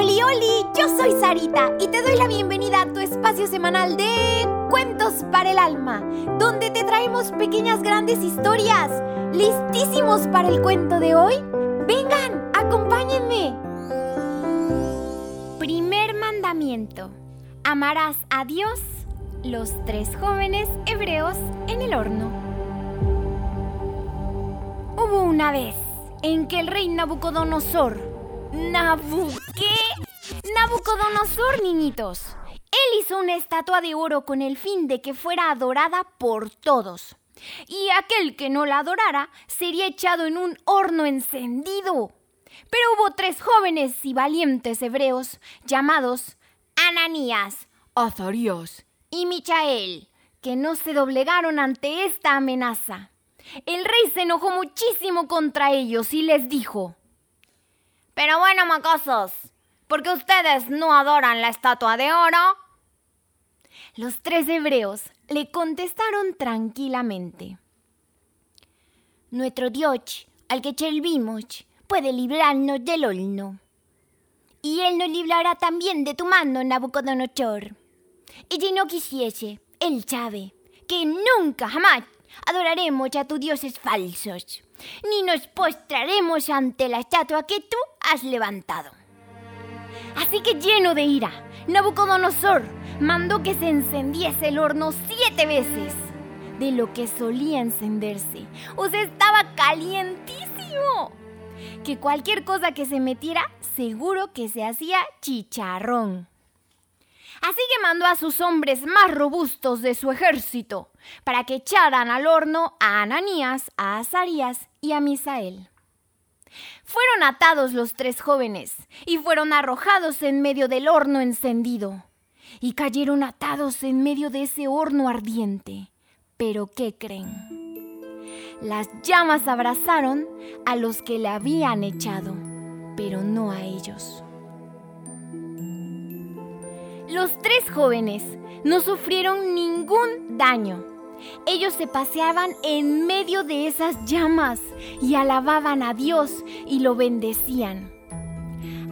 Oli, oli, yo soy Sarita y te doy la bienvenida a tu espacio semanal de Cuentos para el Alma, donde te traemos pequeñas grandes historias. ¿Listísimos para el cuento de hoy? Vengan, acompáñenme. Primer mandamiento. Amarás a Dios, los tres jóvenes hebreos en el horno. Hubo una vez en que el rey Nabucodonosor ¿Nabu qué? Nabucodonosor, niñitos. Él hizo una estatua de oro con el fin de que fuera adorada por todos. Y aquel que no la adorara sería echado en un horno encendido. Pero hubo tres jóvenes y valientes hebreos llamados Ananías, Azarías y Michael, que no se doblegaron ante esta amenaza. El rey se enojó muchísimo contra ellos y les dijo, pero bueno, macosos, ¿por qué ustedes no adoran la estatua de oro? Los tres hebreos le contestaron tranquilamente. Nuestro Dios, al que servimos, puede librarnos del horno. Y él nos librará también de tu mano, Nabucodonosor. Y si no quisiese, él sabe que nunca jamás adoraremos a tus dioses falsos, ni nos postraremos ante la estatua que tú levantado. Así que lleno de ira, Nabucodonosor mandó que se encendiese el horno siete veces de lo que solía encenderse. O sea, estaba calientísimo. Que cualquier cosa que se metiera, seguro que se hacía chicharrón. Así que mandó a sus hombres más robustos de su ejército para que echaran al horno a Ananías, a Azarías y a Misael. Fueron atados los tres jóvenes y fueron arrojados en medio del horno encendido. Y cayeron atados en medio de ese horno ardiente. Pero ¿qué creen? Las llamas abrazaron a los que le habían echado, pero no a ellos. Los tres jóvenes no sufrieron ningún daño ellos se paseaban en medio de esas llamas y alababan a Dios y lo bendecían.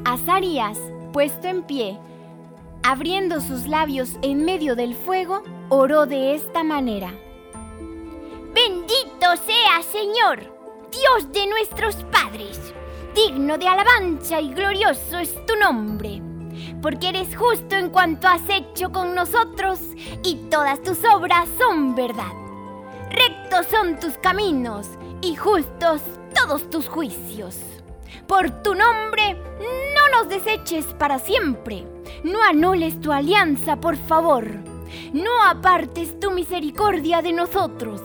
Azarías, puesto en pie, abriendo sus labios en medio del fuego, oró de esta manera. Bendito sea, Señor, Dios de nuestros padres. Digno de alabanza y glorioso es tu nombre porque eres justo en cuanto has hecho con nosotros y todas tus obras son verdad. Rectos son tus caminos y justos todos tus juicios. Por tu nombre, no nos deseches para siempre. No anules tu alianza, por favor. No apartes tu misericordia de nosotros.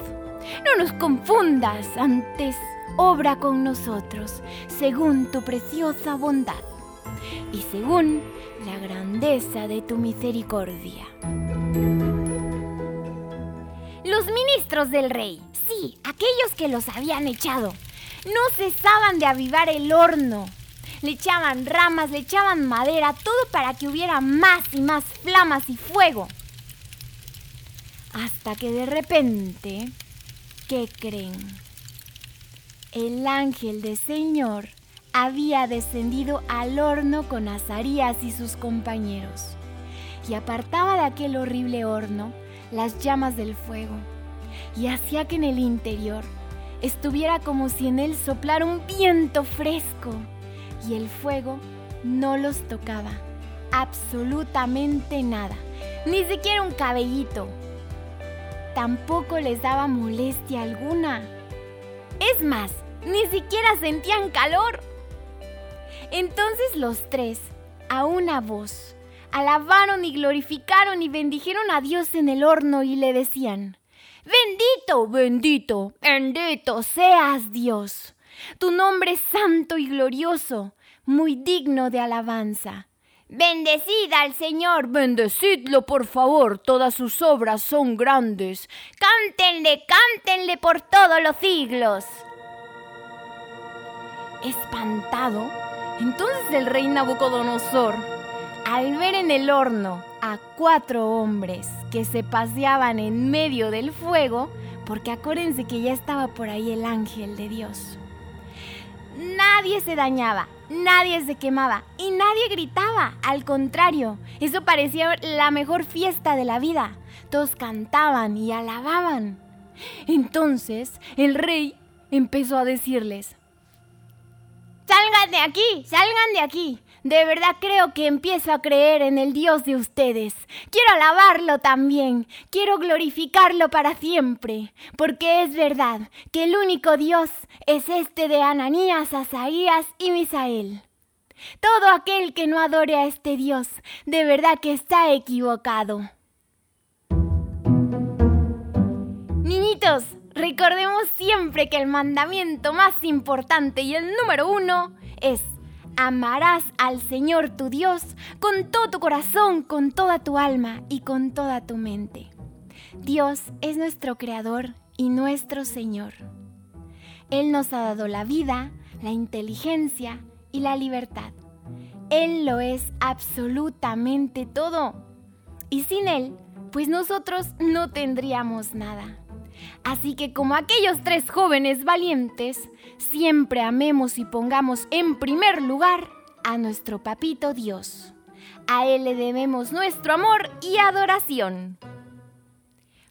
No nos confundas, antes obra con nosotros, según tu preciosa bondad y según la grandeza de tu misericordia. Los ministros del rey, sí, aquellos que los habían echado, no cesaban de avivar el horno. Le echaban ramas, le echaban madera, todo para que hubiera más y más flamas y fuego. Hasta que de repente, ¿qué creen? El ángel del Señor había descendido al horno con Azarías y sus compañeros, y apartaba de aquel horrible horno las llamas del fuego, y hacía que en el interior estuviera como si en él soplara un viento fresco, y el fuego no los tocaba, absolutamente nada, ni siquiera un cabellito. Tampoco les daba molestia alguna. Es más, ni siquiera sentían calor. Entonces los tres, a una voz, alabaron y glorificaron y bendijeron a Dios en el horno y le decían, Bendito, bendito, bendito seas Dios. Tu nombre es santo y glorioso, muy digno de alabanza. Bendecid al Señor, bendecidlo por favor, todas sus obras son grandes. Cántenle, cántenle por todos los siglos. Espantado, entonces el rey Nabucodonosor, al ver en el horno a cuatro hombres que se paseaban en medio del fuego, porque acuérdense que ya estaba por ahí el ángel de Dios, nadie se dañaba, nadie se quemaba y nadie gritaba. Al contrario, eso parecía la mejor fiesta de la vida. Todos cantaban y alababan. Entonces el rey empezó a decirles, De aquí, salgan de aquí. De verdad creo que empiezo a creer en el Dios de ustedes. Quiero alabarlo también. Quiero glorificarlo para siempre. Porque es verdad que el único Dios es este de Ananías, Asaías y Misael. Todo aquel que no adore a este Dios, de verdad que está equivocado. Niñitos, recordemos siempre que el mandamiento más importante y el número uno es Amarás al Señor tu Dios con todo tu corazón, con toda tu alma y con toda tu mente. Dios es nuestro Creador y nuestro Señor. Él nos ha dado la vida, la inteligencia y la libertad. Él lo es absolutamente todo. Y sin Él, pues nosotros no tendríamos nada. Así que como aquellos tres jóvenes valientes, siempre amemos y pongamos en primer lugar a nuestro papito Dios. A Él le debemos nuestro amor y adoración.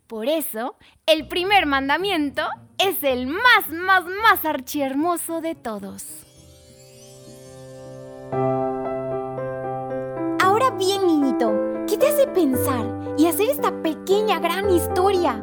Por eso, el primer mandamiento es el más, más, más archihermoso de todos. Ahora bien, niñito, ¿qué te hace pensar y hacer esta pequeña gran historia?